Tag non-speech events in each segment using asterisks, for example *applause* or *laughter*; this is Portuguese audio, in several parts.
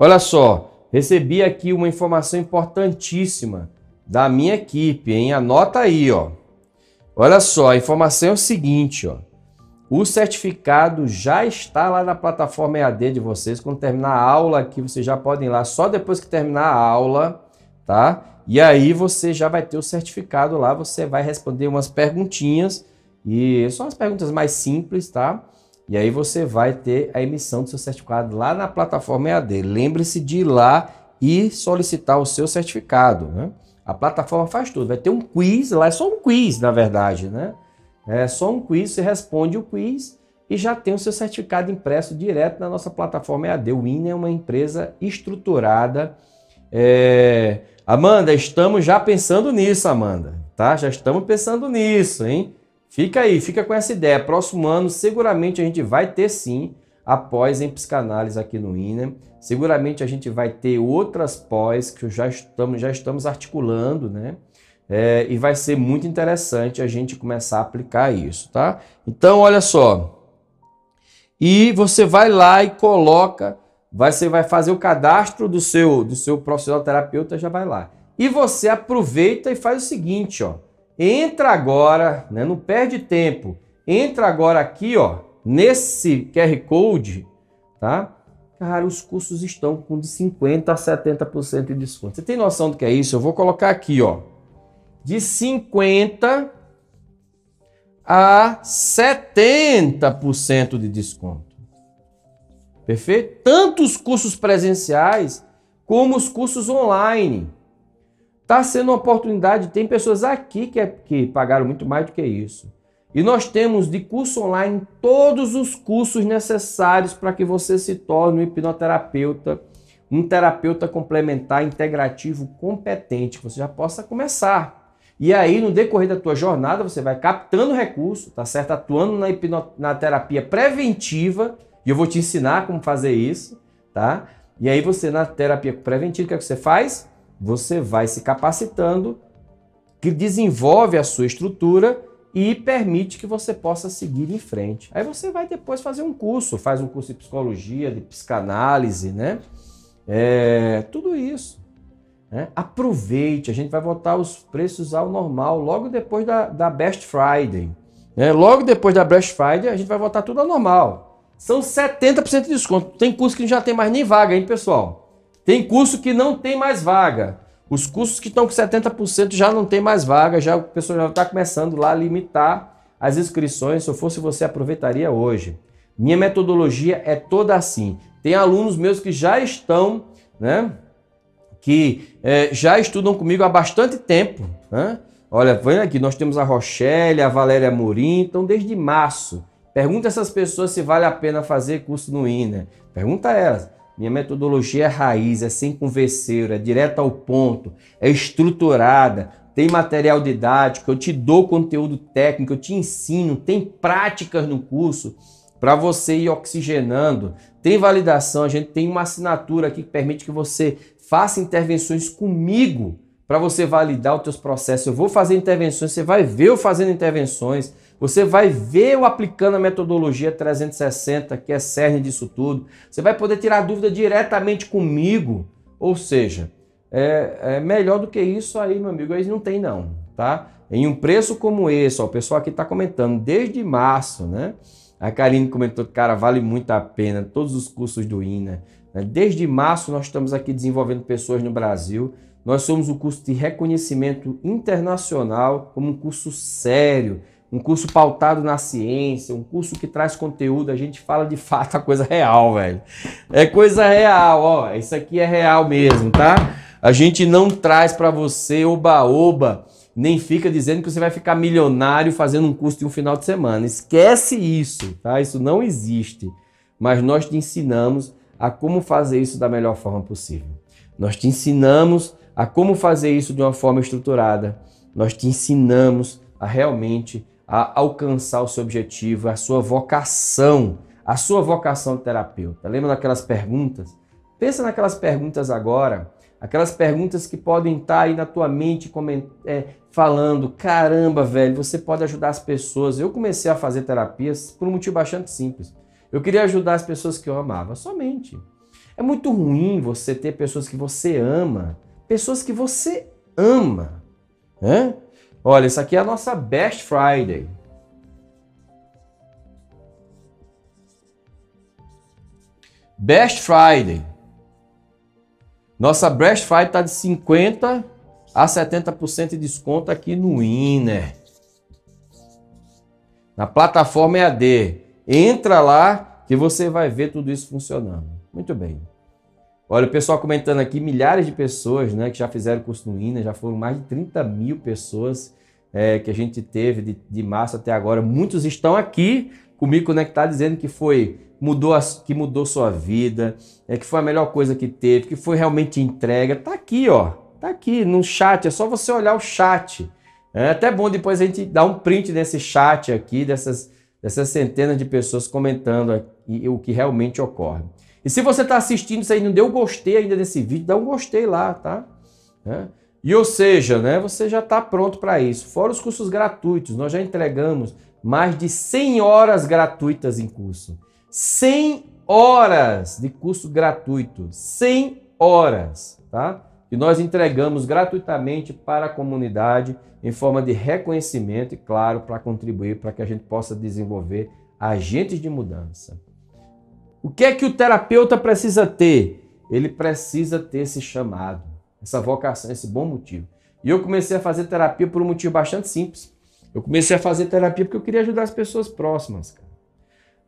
Olha só, recebi aqui uma informação importantíssima da minha equipe, hein? Anota aí, ó. Olha só, a informação é o seguinte, ó. O certificado já está lá na plataforma EAD de vocês. Quando terminar a aula aqui, vocês já podem ir lá só depois que terminar a aula, tá? E aí você já vai ter o certificado lá, você vai responder umas perguntinhas e são as perguntas mais simples, tá? E aí você vai ter a emissão do seu certificado lá na plataforma EAD. Lembre-se de ir lá e solicitar o seu certificado, né? A plataforma faz tudo. Vai ter um quiz, lá é só um quiz, na verdade, né? É só um quiz, você responde o quiz e já tem o seu certificado impresso direto na nossa plataforma EAD. O INE é uma empresa estruturada. É... Amanda, estamos já pensando nisso, Amanda, tá? Já estamos pensando nisso, hein? Fica aí, fica com essa ideia. Próximo ano, seguramente a gente vai ter sim após em psicanálise aqui no INE. Seguramente a gente vai ter outras pós que já estamos, já estamos articulando, né? É, e vai ser muito interessante a gente começar a aplicar isso, tá? Então, olha só. E você vai lá e coloca, você vai fazer o cadastro do seu, do seu profissional terapeuta, já vai lá. E você aproveita e faz o seguinte, ó. Entra agora, né, não perde tempo. Entra agora aqui, ó, nesse QR Code, tá? Cara, os cursos estão com de 50 a 70% de desconto. Você tem noção do que é isso? Eu vou colocar aqui, ó. De 50 a 70% de desconto. Perfeito? Tanto os cursos presenciais como os cursos online. Está sendo uma oportunidade, tem pessoas aqui que, é, que pagaram muito mais do que isso. E nós temos de curso online todos os cursos necessários para que você se torne um hipnoterapeuta, um terapeuta complementar integrativo competente, que você já possa começar. E aí, no decorrer da tua jornada, você vai captando recurso, tá certo? Atuando na, hipno, na terapia preventiva, e eu vou te ensinar como fazer isso, tá? E aí você, na terapia preventiva, o que, é que você faz? Você vai se capacitando, que desenvolve a sua estrutura e permite que você possa seguir em frente. Aí você vai depois fazer um curso, faz um curso de psicologia, de psicanálise, né? É, tudo isso. Né? Aproveite, a gente vai voltar os preços ao normal logo depois da, da Best Friday. Né? Logo depois da Best Friday, a gente vai voltar tudo ao normal. São 70% de desconto. Tem curso que não já tem mais nem vaga, hein, pessoal? Tem curso que não tem mais vaga. Os cursos que estão com 70% já não tem mais vaga, já o pessoal já está começando lá a limitar as inscrições. Se eu fosse você, aproveitaria hoje. Minha metodologia é toda assim. Tem alunos meus que já estão, né? Que é, já estudam comigo há bastante tempo. Né? Olha, vem aqui, nós temos a Rochelle, a Valéria Morim, então desde março. Pergunta essas pessoas se vale a pena fazer curso no INA. Pergunta a elas. Minha metodologia é raiz, é sem converseiro, é direta ao ponto, é estruturada, tem material didático, eu te dou conteúdo técnico, eu te ensino, tem práticas no curso para você ir oxigenando, tem validação, a gente tem uma assinatura aqui que permite que você faça intervenções comigo para você validar os teus processos. Eu vou fazer intervenções, você vai ver eu fazendo intervenções, você vai ver eu aplicando a metodologia 360, que é cerne disso tudo. Você vai poder tirar dúvida diretamente comigo. Ou seja, é, é melhor do que isso aí, meu amigo, aí não tem não, tá? Em um preço como esse, ó, o pessoal aqui está comentando, desde março, né? A Karine comentou que, cara, vale muito a pena, todos os cursos do INA. Né? Desde março nós estamos aqui desenvolvendo pessoas no Brasil. Nós somos o curso de reconhecimento internacional como um curso sério, um curso pautado na ciência, um curso que traz conteúdo, a gente fala de fato a coisa real, velho. É coisa real, ó, isso aqui é real mesmo, tá? A gente não traz para você oba-oba, nem fica dizendo que você vai ficar milionário fazendo um curso de um final de semana. Esquece isso, tá? Isso não existe. Mas nós te ensinamos a como fazer isso da melhor forma possível. Nós te ensinamos a como fazer isso de uma forma estruturada. Nós te ensinamos a realmente a alcançar o seu objetivo, a sua vocação, a sua vocação de terapeuta. Lembra daquelas perguntas? Pensa naquelas perguntas agora, aquelas perguntas que podem estar aí na tua mente é, falando, caramba, velho, você pode ajudar as pessoas. Eu comecei a fazer terapias por um motivo bastante simples. Eu queria ajudar as pessoas que eu amava, somente. É muito ruim você ter pessoas que você ama, pessoas que você ama. Né? Olha, isso aqui é a nossa Best Friday. Best Friday. Nossa Best Friday está de 50% a 70% de desconto aqui no Inner. Na plataforma EAD. Entra lá que você vai ver tudo isso funcionando. Muito bem. Olha, o pessoal comentando aqui, milhares de pessoas né, que já fizeram curso no INA, já foram mais de 30 mil pessoas é, que a gente teve de, de março até agora. Muitos estão aqui comigo conectados dizendo que foi mudou a, que mudou sua vida, é que foi a melhor coisa que teve, que foi realmente entrega. Tá aqui, ó. Tá aqui no chat, é só você olhar o chat. É até bom depois a gente dar um print desse chat aqui, dessas, dessas centenas de pessoas comentando aqui, o que realmente ocorre. E se você está assistindo isso aí não deu gostei ainda nesse vídeo, dá um gostei lá, tá? É. E ou seja, né, você já está pronto para isso. Fora os cursos gratuitos, nós já entregamos mais de 100 horas gratuitas em curso. 100 horas de curso gratuito, 100 horas, tá? Que nós entregamos gratuitamente para a comunidade em forma de reconhecimento e, claro, para contribuir para que a gente possa desenvolver agentes de mudança. O que é que o terapeuta precisa ter? Ele precisa ter esse chamado, essa vocação, esse bom motivo. E eu comecei a fazer terapia por um motivo bastante simples. Eu comecei a fazer terapia porque eu queria ajudar as pessoas próximas. Cara.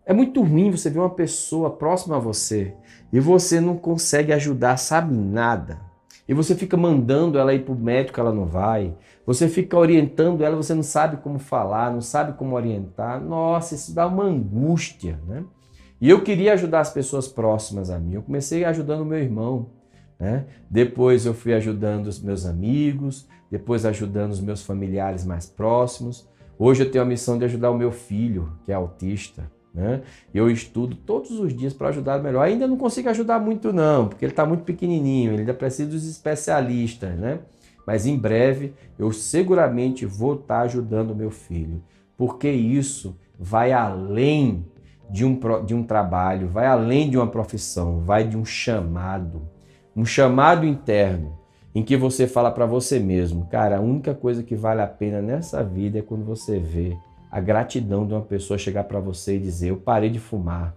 É muito ruim você ver uma pessoa próxima a você e você não consegue ajudar, sabe nada. E você fica mandando ela ir para o médico, ela não vai. Você fica orientando ela, você não sabe como falar, não sabe como orientar. Nossa, isso dá uma angústia, né? E eu queria ajudar as pessoas próximas a mim. Eu comecei ajudando meu irmão, né? Depois eu fui ajudando os meus amigos, depois ajudando os meus familiares mais próximos. Hoje eu tenho a missão de ajudar o meu filho, que é autista. Né? Eu estudo todos os dias para ajudar melhor. Ainda não consigo ajudar muito, não, porque ele está muito pequenininho, ele ainda precisa dos especialistas. Né? Mas em breve eu seguramente vou estar tá ajudando o meu filho, porque isso vai além de um, de um trabalho, vai além de uma profissão, vai de um chamado, um chamado interno, em que você fala para você mesmo, cara, a única coisa que vale a pena nessa vida é quando você vê a gratidão de uma pessoa chegar para você e dizer: Eu parei de fumar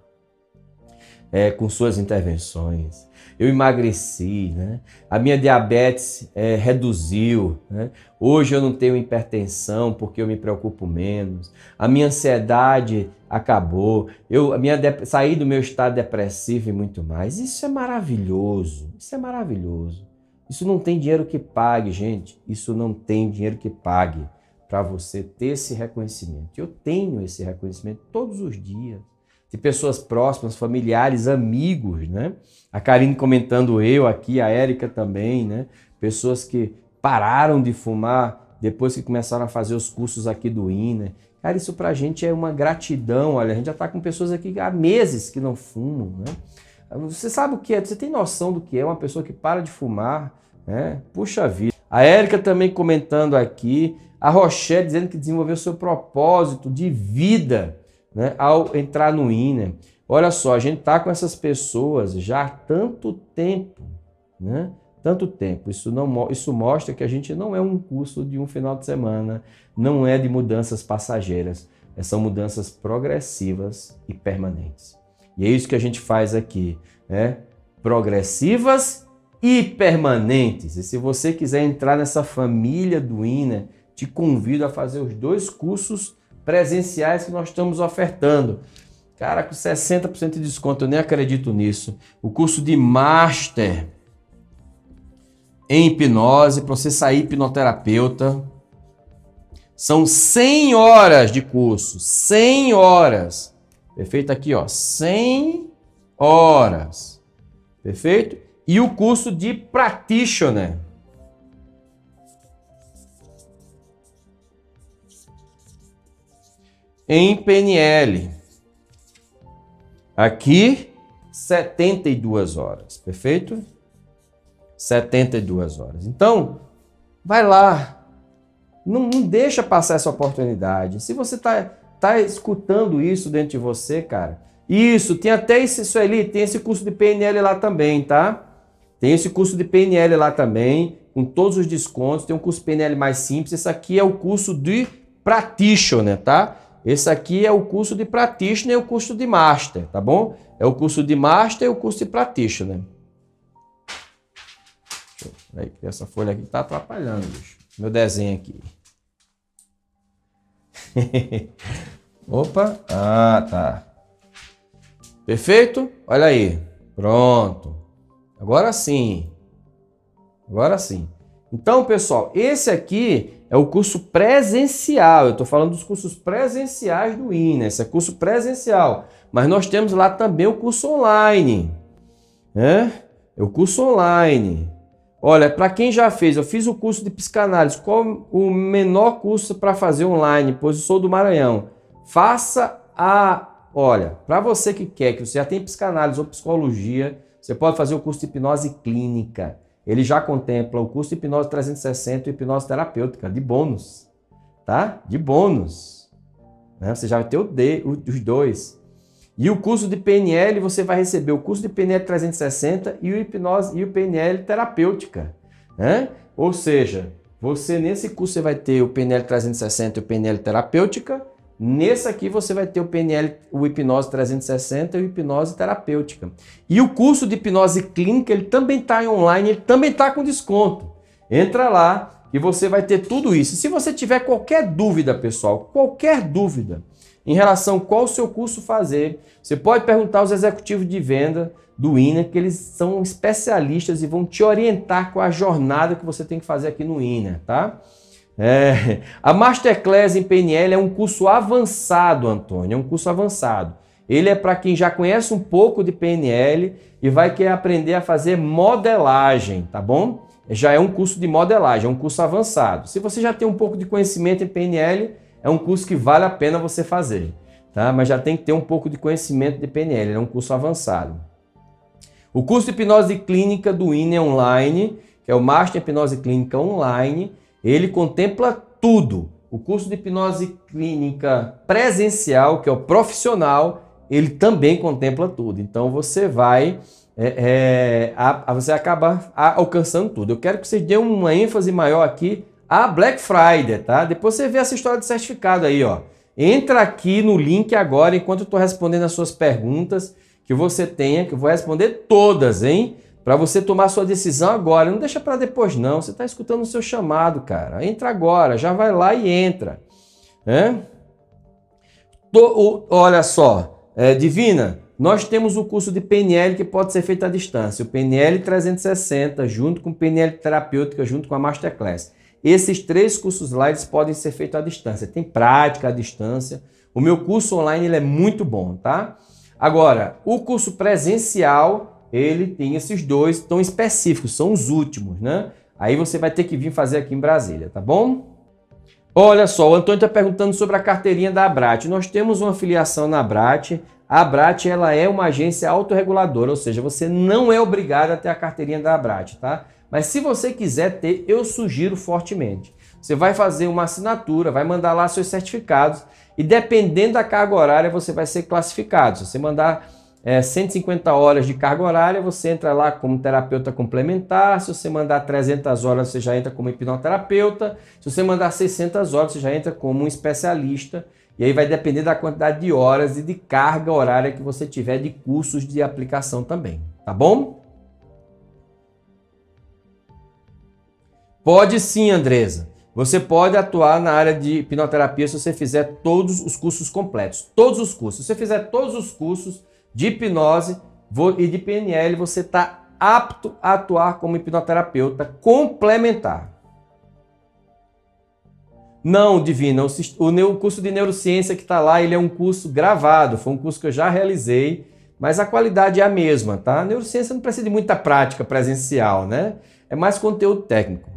é, com suas intervenções, eu emagreci, né? a minha diabetes é, reduziu, né? hoje eu não tenho hipertensão porque eu me preocupo menos, a minha ansiedade acabou, eu a minha saí do meu estado depressivo e muito mais. Isso é maravilhoso, isso é maravilhoso. Isso não tem dinheiro que pague, gente. Isso não tem dinheiro que pague para você ter esse reconhecimento. Eu tenho esse reconhecimento todos os dias. De pessoas próximas, familiares, amigos, né? A Karine comentando eu aqui, a Érica também, né? Pessoas que pararam de fumar depois que começaram a fazer os cursos aqui do INA. Cara, isso pra gente é uma gratidão. Olha, a gente já tá com pessoas aqui há meses que não fumam, né? Você sabe o que é? Você tem noção do que é uma pessoa que para de fumar, né? Puxa vida. A Érica também comentando aqui, a Rochelle dizendo que desenvolveu seu propósito de vida né, ao entrar no INE. Olha só, a gente está com essas pessoas já há tanto tempo, né? Tanto tempo. Isso, não, isso mostra que a gente não é um curso de um final de semana, não é de mudanças passageiras, é, são mudanças progressivas e permanentes. E é isso que a gente faz aqui, né? Progressivas e permanentes. E se você quiser entrar nessa família do INA, te convido a fazer os dois cursos presenciais que nós estamos ofertando. Cara, com 60% de desconto, eu nem acredito nisso. O curso de Master em hipnose, para você sair hipnoterapeuta. São 100 horas de curso, 100 horas. Perfeito? Aqui, ó, 100 horas. Perfeito? E o curso de Practitioner. Em PNL. Aqui, 72 horas, perfeito? 72 horas. Então, vai lá. Não, não deixa passar essa oportunidade. Se você está tá escutando isso dentro de você, cara, Isso, tem até esse, Sueli, tem esse curso de PNL lá também, tá? Tem esse curso de PNL lá também, com todos os descontos. Tem um curso PNL mais simples. Esse aqui é o curso de Practitioner, tá? Esse aqui é o curso de Practitioner e o curso de Master, tá bom? É o curso de Master e o curso de Practitioner. Aí, essa folha aqui tá atrapalhando, bicho. Meu desenho aqui. *laughs* Opa, ah, tá. Perfeito? Olha aí. Pronto. Agora sim. Agora sim. Então, pessoal, esse aqui é o curso presencial. Eu estou falando dos cursos presenciais do INA. Esse é curso presencial. Mas nós temos lá também o curso online. Né? É o curso online. Olha, para quem já fez, eu fiz o curso de psicanálise. Qual o menor curso para fazer online? Pois eu sou do Maranhão. Faça a. Olha, para você que quer, que você já tem psicanálise ou psicologia, você pode fazer o curso de hipnose clínica. Ele já contempla o curso de hipnose 360 e hipnose terapêutica, de bônus. Tá? De bônus. Né? Você já vai ter o D, os dois. E o curso de PNL, você vai receber o curso de PNL 360 e o hipnose e o PNL terapêutica. Né? Ou seja, você nesse curso você vai ter o PNL 360 e o PNL terapêutica Nesse aqui você vai ter o PNL, o hipnose 360 e o hipnose terapêutica. E o curso de hipnose clínica, ele também está online, ele também está com desconto. Entra lá e você vai ter tudo isso. Se você tiver qualquer dúvida, pessoal, qualquer dúvida em relação a qual o seu curso fazer, você pode perguntar aos executivos de venda do INA, que eles são especialistas e vão te orientar com a jornada que você tem que fazer aqui no INA, tá? É, a Masterclass em PNL é um curso avançado, Antônio, é um curso avançado. Ele é para quem já conhece um pouco de PNL e vai querer aprender a fazer modelagem, tá bom? Já é um curso de modelagem, é um curso avançado. Se você já tem um pouco de conhecimento em PNL, é um curso que vale a pena você fazer, tá? Mas já tem que ter um pouco de conhecimento de PNL, é um curso avançado. O curso de hipnose clínica do INE online, que é o Master Hipnose Clínica Online, ele contempla tudo. O curso de hipnose clínica presencial, que é o profissional, ele também contempla tudo. Então você vai, é, é, a, a, você acaba alcançando tudo. Eu quero que vocês dêem uma ênfase maior aqui a Black Friday, tá? Depois você vê essa história de certificado aí, ó. Entra aqui no link agora, enquanto eu estou respondendo as suas perguntas, que você tenha, que eu vou responder todas, hein? Para você tomar sua decisão agora. Não deixa para depois, não. Você está escutando o seu chamado, cara. Entra agora, já vai lá e entra. É? Tô, olha só, é, Divina, nós temos o curso de PNL que pode ser feito à distância. O PNL 360, junto com o PNL Terapêutica, junto com a Masterclass. Esses três cursos lá eles podem ser feitos à distância. Tem prática à distância. O meu curso online ele é muito bom, tá? Agora, o curso presencial ele tem esses dois tão específicos, são os últimos, né? Aí você vai ter que vir fazer aqui em Brasília, tá bom? Olha só, o Antônio está perguntando sobre a carteirinha da Abrat. Nós temos uma filiação na Abrat. A Abrat ela é uma agência autorreguladora, ou seja, você não é obrigado a ter a carteirinha da Abrat, tá? Mas se você quiser ter, eu sugiro fortemente. Você vai fazer uma assinatura, vai mandar lá seus certificados e dependendo da carga horária você vai ser classificado. Se você mandar é, 150 horas de carga horária, você entra lá como terapeuta complementar. Se você mandar 300 horas, você já entra como hipnoterapeuta. Se você mandar 600 horas, você já entra como um especialista. E aí vai depender da quantidade de horas e de carga horária que você tiver de cursos de aplicação também, tá bom? Pode sim, Andresa. Você pode atuar na área de hipnoterapia se você fizer todos os cursos completos. Todos os cursos. Se você fizer todos os cursos, de hipnose e de PNL, você está apto a atuar como hipnoterapeuta complementar. Não, Divina, o curso de neurociência que está lá, ele é um curso gravado, foi um curso que eu já realizei, mas a qualidade é a mesma, tá? A neurociência não precisa de muita prática presencial, né? É mais conteúdo técnico.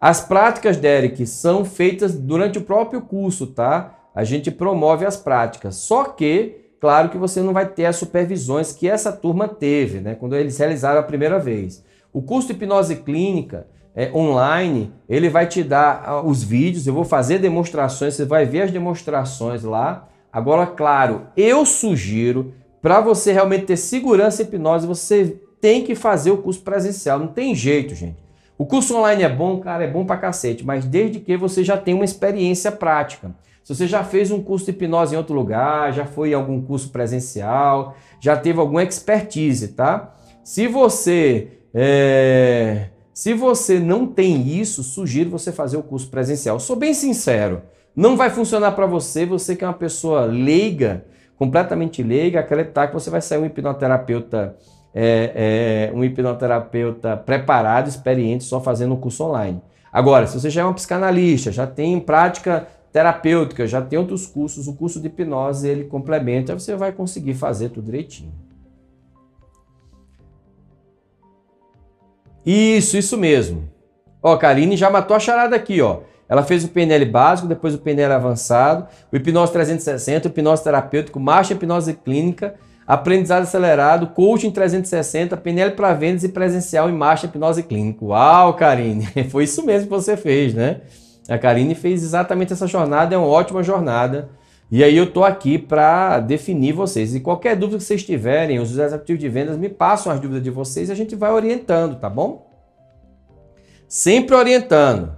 As práticas, Derek, são feitas durante o próprio curso, tá? A gente promove as práticas. Só que, claro que você não vai ter as supervisões que essa turma teve, né, quando eles realizaram a primeira vez. O curso de hipnose clínica é, online, ele vai te dar ah, os vídeos, eu vou fazer demonstrações, você vai ver as demonstrações lá. Agora, claro, eu sugiro para você realmente ter segurança em hipnose, você tem que fazer o curso presencial. Não tem jeito, gente. O curso online é bom, cara, é bom pra cacete, mas desde que você já tenha uma experiência prática. Se você já fez um curso de hipnose em outro lugar, já foi em algum curso presencial, já teve alguma expertise, tá? Se você é... se você não tem isso, sugiro você fazer o curso presencial. sou bem sincero, não vai funcionar para você, você que é uma pessoa leiga, completamente leiga, acreditar que você vai sair um hipnoterapeuta é, é, um hipnoterapeuta preparado, experiente, só fazendo o curso online. Agora, se você já é um psicanalista, já tem prática terapêutica, já tem outros cursos, o curso de hipnose ele complementa, você vai conseguir fazer tudo direitinho. Isso, isso mesmo. Ó, Karine já matou a charada aqui, ó. Ela fez o PNL básico, depois o PNL avançado, o hipnose 360, o hipnose terapêutico, marcha hipnose clínica, aprendizado acelerado, coaching 360, PNL para vendas e presencial em marcha hipnose clínica. Uau, Karine, *laughs* foi isso mesmo que você fez, né? A Karine fez exatamente essa jornada, é uma ótima jornada. E aí eu estou aqui para definir vocês. E qualquer dúvida que vocês tiverem, os executivos de vendas me passam as dúvidas de vocês e a gente vai orientando, tá bom? Sempre orientando.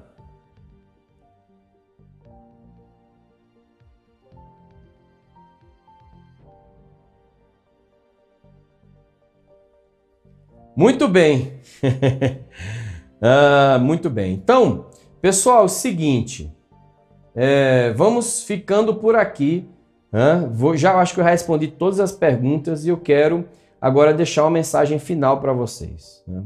Muito bem. *laughs* ah, muito bem. Então, pessoal, é seguinte. É, vamos ficando por aqui. Né? Vou, já acho que eu respondi todas as perguntas e eu quero agora deixar uma mensagem final para vocês. Né?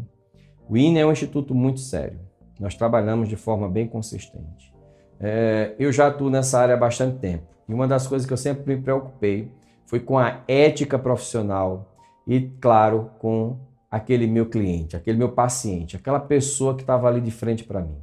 O INE é um instituto muito sério. Nós trabalhamos de forma bem consistente. É, eu já atuo nessa área há bastante tempo. E uma das coisas que eu sempre me preocupei foi com a ética profissional e, claro, com aquele meu cliente, aquele meu paciente, aquela pessoa que estava ali de frente para mim.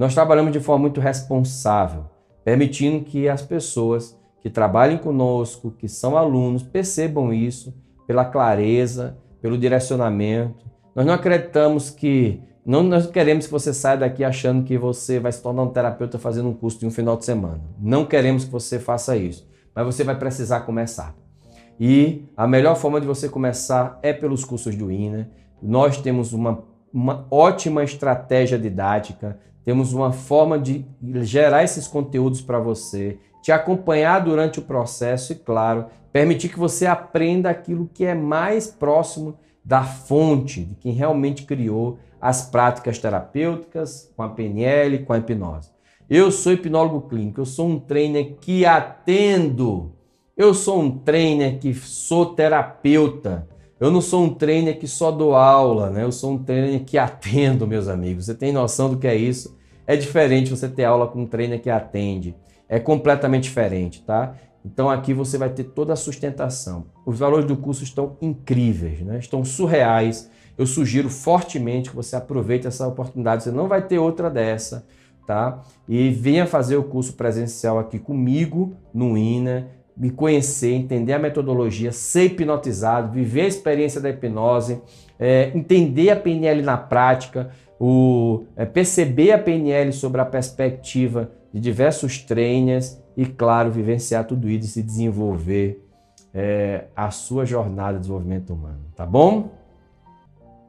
Nós trabalhamos de forma muito responsável, permitindo que as pessoas que trabalhem conosco, que são alunos, percebam isso pela clareza, pelo direcionamento. Nós não acreditamos que não nós queremos que você saia daqui achando que você vai se tornar um terapeuta fazendo um curso de um final de semana. Não queremos que você faça isso, mas você vai precisar começar. E a melhor forma de você começar é pelos cursos do INA. Nós temos uma, uma ótima estratégia didática, temos uma forma de gerar esses conteúdos para você, te acompanhar durante o processo e, claro, permitir que você aprenda aquilo que é mais próximo da fonte, de quem realmente criou as práticas terapêuticas com a PNL, com a hipnose. Eu sou hipnólogo clínico, eu sou um trainer que atendo eu sou um trainer que sou terapeuta. Eu não sou um trainer que só dou aula, né? Eu sou um trainer que atendo, meus amigos. Você tem noção do que é isso? É diferente você ter aula com um trainer que atende. É completamente diferente, tá? Então aqui você vai ter toda a sustentação. Os valores do curso estão incríveis, né? Estão surreais. Eu sugiro fortemente que você aproveite essa oportunidade. Você não vai ter outra dessa, tá? E venha fazer o curso presencial aqui comigo no INA me conhecer, entender a metodologia, ser hipnotizado, viver a experiência da hipnose, é, entender a PNL na prática, o, é, perceber a PNL sobre a perspectiva de diversos trainers e, claro, vivenciar tudo isso e desenvolver é, a sua jornada de desenvolvimento humano, tá bom?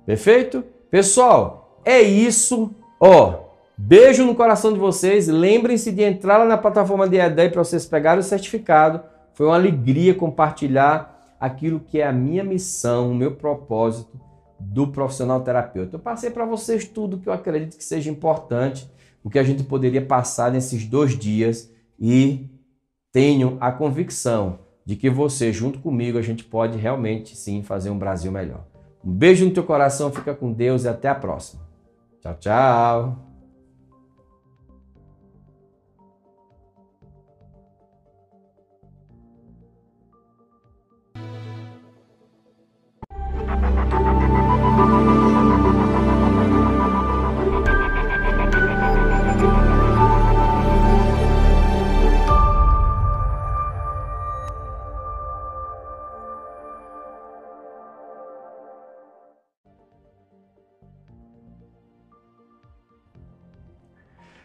Perfeito? Pessoal, é isso. Ó, beijo no coração de vocês. Lembrem-se de entrar lá na plataforma de EDEI para vocês pegarem o certificado foi uma alegria compartilhar aquilo que é a minha missão, o meu propósito do profissional terapeuta. Eu passei para vocês tudo que eu acredito que seja importante, o que a gente poderia passar nesses dois dias e tenho a convicção de que você, junto comigo, a gente pode realmente sim fazer um Brasil melhor. Um beijo no teu coração, fica com Deus e até a próxima. Tchau, tchau.